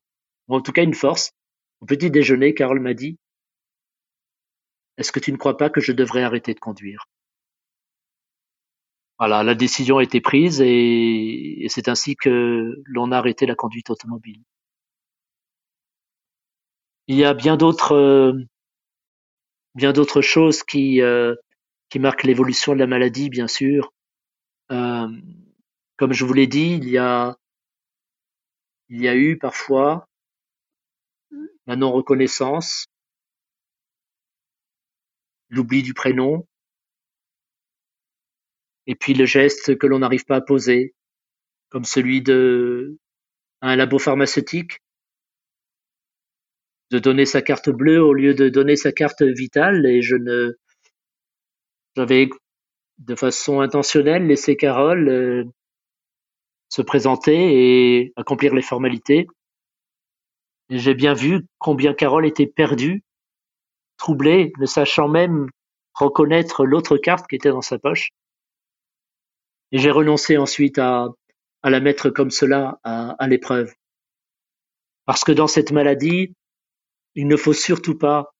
ou en tout cas une force. Au petit déjeuner, Carole m'a dit Est-ce que tu ne crois pas que je devrais arrêter de conduire? Voilà, la décision a été prise et, c'est ainsi que l'on a arrêté la conduite automobile. Il y a bien d'autres euh, bien d'autres choses qui, euh, qui marquent l'évolution de la maladie, bien sûr. Euh, comme je vous l'ai dit, il y a, il y a eu parfois la non-reconnaissance, l'oubli du prénom, et puis le geste que l'on n'arrive pas à poser, comme celui de un labo pharmaceutique, de donner sa carte bleue au lieu de donner sa carte vitale, et je ne, j'avais de façon intentionnelle laissé Carole euh, se présenter et accomplir les formalités. Et j'ai bien vu combien Carole était perdue, troublée, ne sachant même reconnaître l'autre carte qui était dans sa poche. Et j'ai renoncé ensuite à, la mettre comme cela à, à l'épreuve. Parce que dans cette maladie, il ne faut surtout pas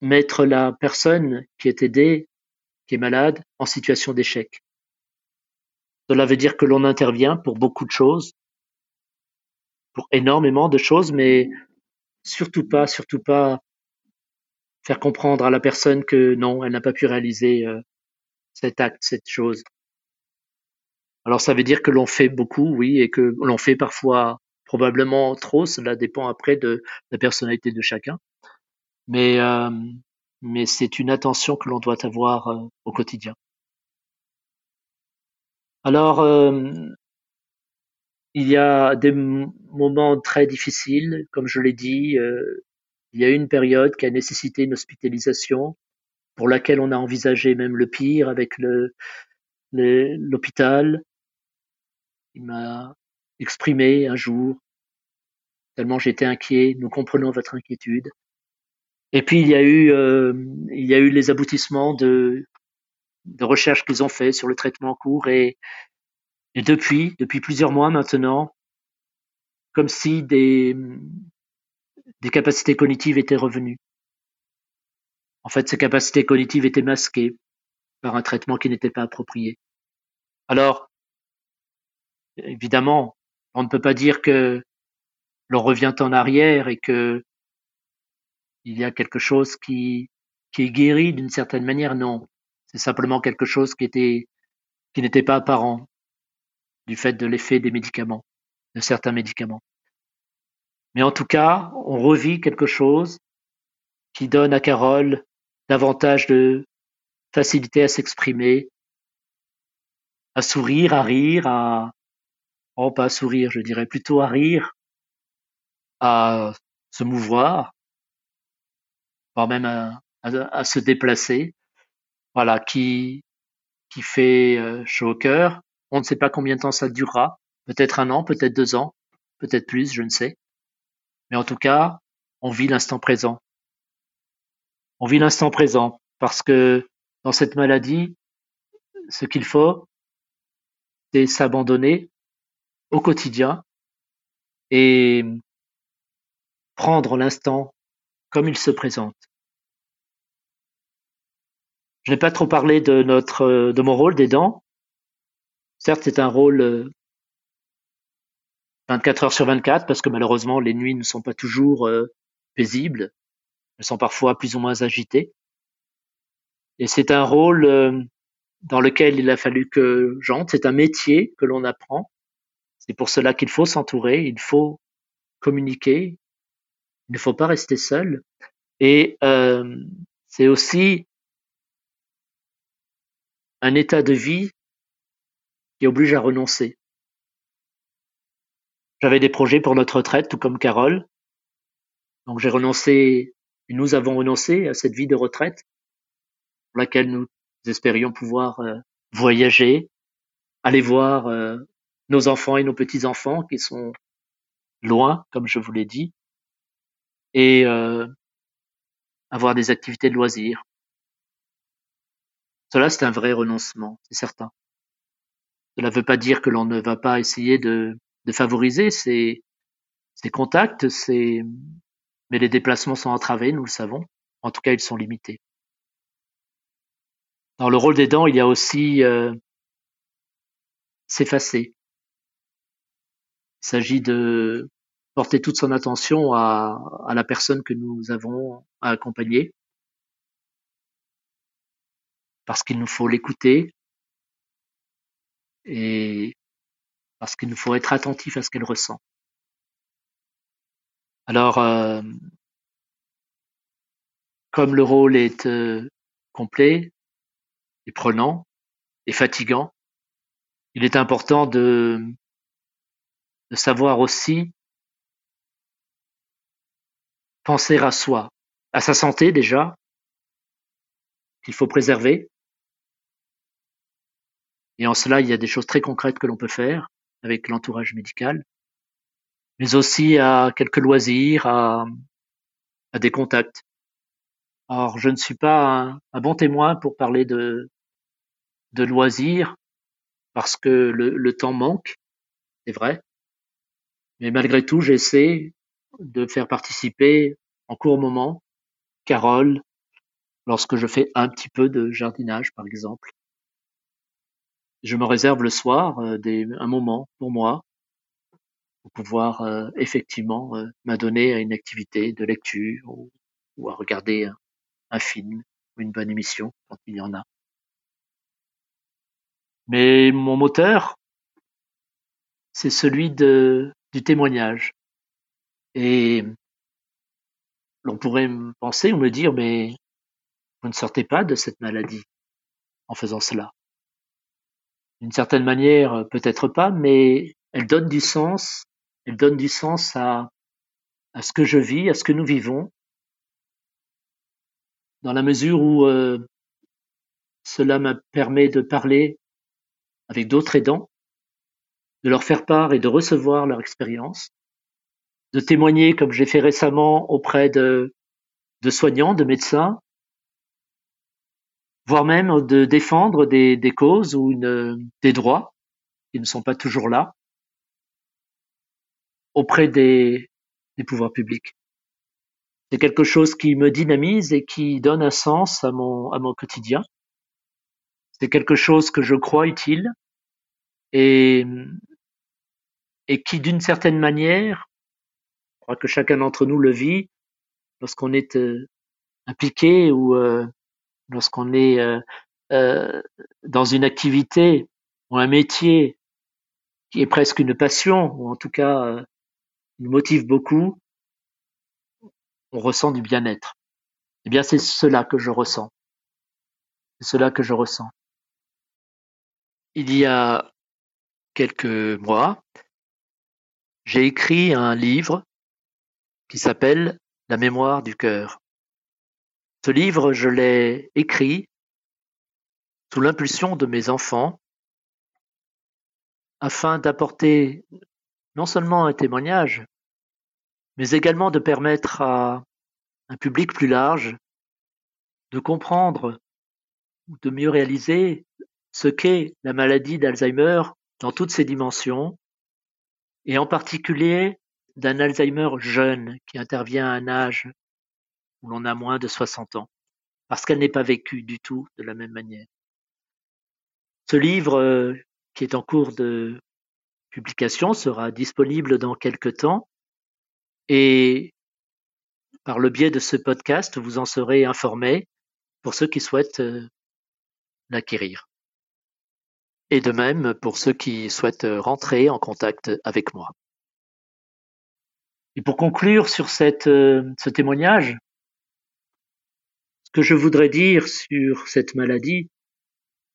mettre la personne qui est aidée, qui est malade, en situation d'échec. Cela veut dire que l'on intervient pour beaucoup de choses, pour énormément de choses, mais surtout pas, surtout pas faire comprendre à la personne que non, elle n'a pas pu réaliser euh, cet acte, cette chose. Alors ça veut dire que l'on fait beaucoup, oui, et que l'on fait parfois probablement trop, cela dépend après de la personnalité de chacun. Mais, euh, mais c'est une attention que l'on doit avoir euh, au quotidien. Alors, euh, il y a des moments très difficiles, comme je l'ai dit. Il y a une période qui a nécessité une hospitalisation, pour laquelle on a envisagé même le pire avec le l'hôpital. Il m'a exprimé un jour, tellement j'étais inquiet. Nous comprenons votre inquiétude. Et puis il y a eu, euh, il y a eu les aboutissements de, de recherches qu'ils ont fait sur le traitement en cours et, et depuis, depuis plusieurs mois maintenant, comme si des, des capacités cognitives étaient revenues. En fait, ces capacités cognitives étaient masquées par un traitement qui n'était pas approprié. Alors, évidemment, on ne peut pas dire que l'on revient en arrière et que il y a quelque chose qui, qui est guéri d'une certaine manière. Non, c'est simplement quelque chose qui était, qui n'était pas apparent du fait de l'effet des médicaments, de certains médicaments. Mais en tout cas, on revit quelque chose qui donne à Carole davantage de facilité à s'exprimer, à sourire, à rire, à, oh, pas à sourire, je dirais plutôt à rire, à se mouvoir, voire même à, se déplacer. Voilà, qui, qui fait euh, chaud au cœur. On ne sait pas combien de temps ça durera. Peut-être un an, peut-être deux ans, peut-être plus, je ne sais. Mais en tout cas, on vit l'instant présent. On vit l'instant présent parce que dans cette maladie, ce qu'il faut, c'est s'abandonner au quotidien et prendre l'instant comme il se présente. Je n'ai pas trop parlé de mon rôle d'aidant. Certes, c'est un rôle 24 euh, heures sur 24 parce que malheureusement les nuits ne sont pas toujours euh, paisibles. Sont parfois plus ou moins agitées. Et c'est un rôle euh, dans lequel il a fallu que j'entre. C'est un métier que l'on apprend. C'est pour cela qu'il faut s'entourer, il faut communiquer, il ne faut pas rester seul. Et euh, c'est aussi un état de vie qui oblige à renoncer. J'avais des projets pour notre retraite, tout comme Carole. Donc j'ai renoncé, nous avons renoncé à cette vie de retraite pour laquelle nous espérions pouvoir euh, voyager, aller voir euh, nos enfants et nos petits-enfants qui sont loin, comme je vous l'ai dit, et euh, avoir des activités de loisirs. Cela, c'est un vrai renoncement, c'est certain. Cela ne veut pas dire que l'on ne va pas essayer de, favoriser ces, ces contacts, ces... mais les déplacements sont entravés, nous le savons. En tout cas, ils sont limités. Dans le rôle des dents, il y a aussi euh, s'effacer. Il s'agit de porter toute son attention à, la personne que nous avons à accompagner, parce qu'il nous faut l'écouter et parce qu'il nous faut être attentif à ce qu'elle ressent. Alors, euh, comme le rôle est euh, complet et prenant et fatigant, il est important de, de savoir aussi penser à soi, à sa santé déjà, qu'il faut préserver. Et en cela, il y a des choses très concrètes que l'on peut faire avec l'entourage médical, mais aussi à quelques loisirs, à, des contacts. Alors, je ne suis pas un, bon témoin pour parler de, loisirs, parce que le, temps manque, c'est vrai. Mais malgré tout, j'essaie de faire participer en court moment Carole lorsque je fais un petit peu de jardinage, par exemple. Je me réserve le soir euh, un moment pour moi pour pouvoir euh, effectivement euh, m'adonner à une activité de lecture ou, à regarder un, un, film ou une bonne émission quand il y en a. Mais mon moteur, c'est celui de, du témoignage. Et l'on pourrait me penser ou me dire, mais vous ne sortez pas de cette maladie en faisant cela. D'une certaine manière, peut-être pas, mais elle donne du sens, elle donne du sens à, ce que je vis, à ce que nous vivons, dans la mesure où euh, cela me permet de parler avec d'autres aidants, de leur faire part et de recevoir leur expérience, de témoigner comme j'ai fait récemment auprès de, soignants, de médecins, voire même de défendre des, causes ou des droits qui ne sont pas toujours là auprès des, des pouvoirs publics. C'est quelque chose qui me dynamise et qui donne un sens à mon, à mon quotidien. C'est quelque chose que je crois utile et, et qui, d'une certaine manière, je crois que chacun d'entre nous le vit lorsqu'on est euh, impliqué ou euh, lorsqu'on est euh, euh, dans une activité ou un métier qui est presque une passion, ou en tout cas euh, nous motive beaucoup, on ressent du bien-être. Eh bien, c'est cela que je ressens. C'est cela que je ressens. Il y a quelques mois, j'ai écrit un livre qui s'appelle La mémoire du cœur. Ce livre, je l'ai écrit sous l'impulsion de mes enfants afin d'apporter non seulement un témoignage, mais également de permettre à un public plus large de comprendre ou de mieux réaliser ce qu'est la maladie d'Alzheimer dans toutes ses dimensions, et en particulier d'un Alzheimer jeune qui intervient à un âge où l'on a moins de 60 ans, parce qu'elle n'est pas vécue du tout de la même manière. Ce livre, euh, qui est en cours de publication, sera disponible dans quelques temps, et par le biais de ce podcast, vous en serez informé pour ceux qui souhaitent euh, l'acquérir. Et de même pour ceux qui souhaitent rentrer en contact avec moi. Et pour conclure sur cette, euh, ce témoignage, que je voudrais dire sur cette maladie,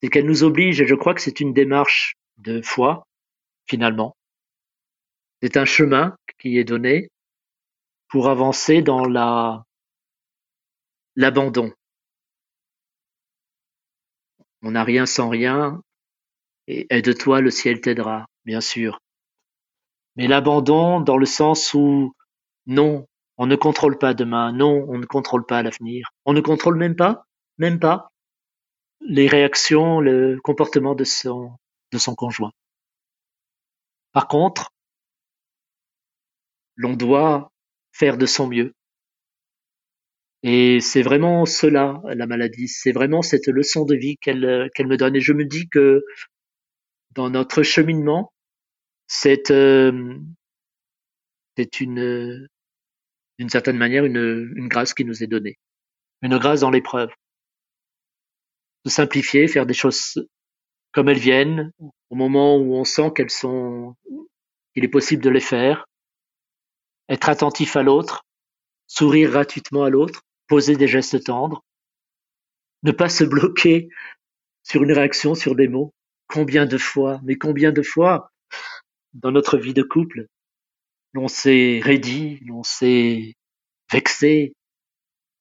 c'est qu'elle nous oblige, et je crois que c'est une démarche de foi, finalement. C'est un chemin qui est donné pour avancer dans la, l'abandon. On n'a rien sans rien, et aide-toi, le ciel t'aidera, bien sûr. Mais l'abandon dans le sens où non, on ne contrôle pas demain. Non, on ne contrôle pas l'avenir. On ne contrôle même pas, même pas, les réactions, le comportement de son, de son conjoint. Par contre, l'on doit faire de son mieux. Et c'est vraiment cela, la maladie. C'est vraiment cette leçon de vie qu'elle qu'elle me donne. Et je me dis que dans notre cheminement, cette, euh, c'est une, d'une certaine manière, une, une grâce qui nous est donnée. Une grâce dans l'épreuve. De simplifier, faire des choses comme elles viennent, au moment où on sent qu'elles sont, qu'il est possible de les faire, être attentif à l'autre, sourire gratuitement à l'autre, poser des gestes tendres, ne pas se bloquer sur une réaction, sur des mots. Combien de fois, mais combien de fois dans notre vie de couple, l'on s'est raidi, l'on s'est vexé,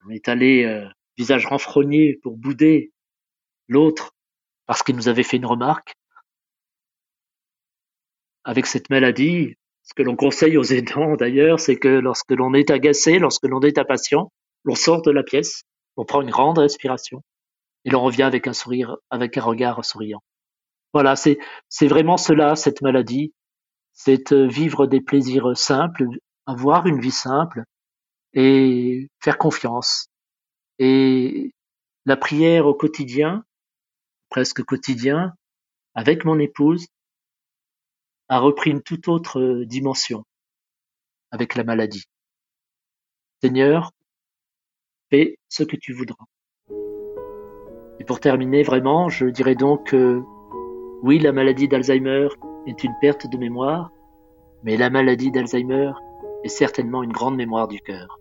on est allé euh, visage renfrogné pour bouder l'autre parce qu'il nous avait fait une remarque. Avec cette maladie, ce que l'on conseille aux aidants d'ailleurs, c'est que lorsque l'on est agacé, lorsque l'on est impatient, l'on sort de la pièce, on prend une grande respiration et l'on revient avec un sourire, avec un regard souriant. Voilà, c'est, vraiment cela, cette maladie. C'est euh, vivre des plaisirs simples, avoir une vie simple et faire confiance. Et la prière au quotidien, presque quotidien, avec mon épouse, a repris une toute autre euh, dimension avec la maladie. Seigneur, fais ce que tu voudras. Et pour terminer, vraiment, je dirais donc que oui, la maladie d'Alzheimer est une perte de mémoire, mais la maladie d'Alzheimer est certainement une grande mémoire du cœur.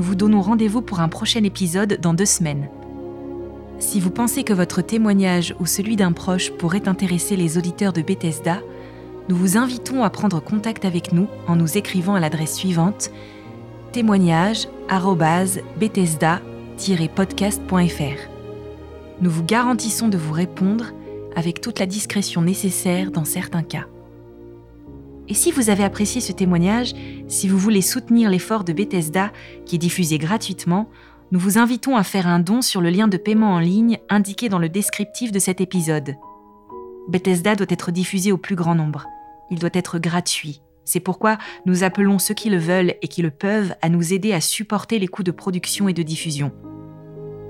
Nous vous donnons rendez-vous pour un prochain épisode dans deux semaines. Si vous pensez que votre témoignage ou celui d'un proche pourrait intéresser les auditeurs de Bethesda, nous vous invitons à prendre contact avec nous en nous écrivant à l'adresse suivante témoignage@bethesda-podcast.fr. Nous vous garantissons de vous répondre avec toute la discrétion nécessaire dans certains cas. Et si vous avez apprécié ce témoignage, si vous voulez soutenir l'effort de Bethesda qui est diffusé gratuitement, nous vous invitons à faire un don sur le lien de paiement en ligne indiqué dans le descriptif de cet épisode. Bethesda doit être diffusé au plus grand nombre. Il doit être gratuit. C'est pourquoi nous appelons ceux qui le veulent et qui le peuvent à nous aider à supporter les coûts de production et de diffusion.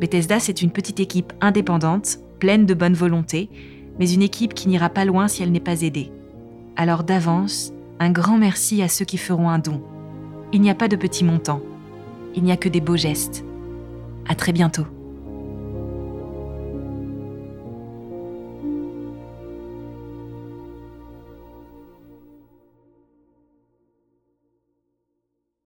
Bethesda, c'est une petite équipe indépendante, pleine de bonne volonté, mais une équipe qui n'ira pas loin si elle n'est pas aidée. Alors d'avance, un grand merci à ceux qui feront un don. Il n'y a pas de petits montants. Il n'y a que des beaux gestes. À très bientôt.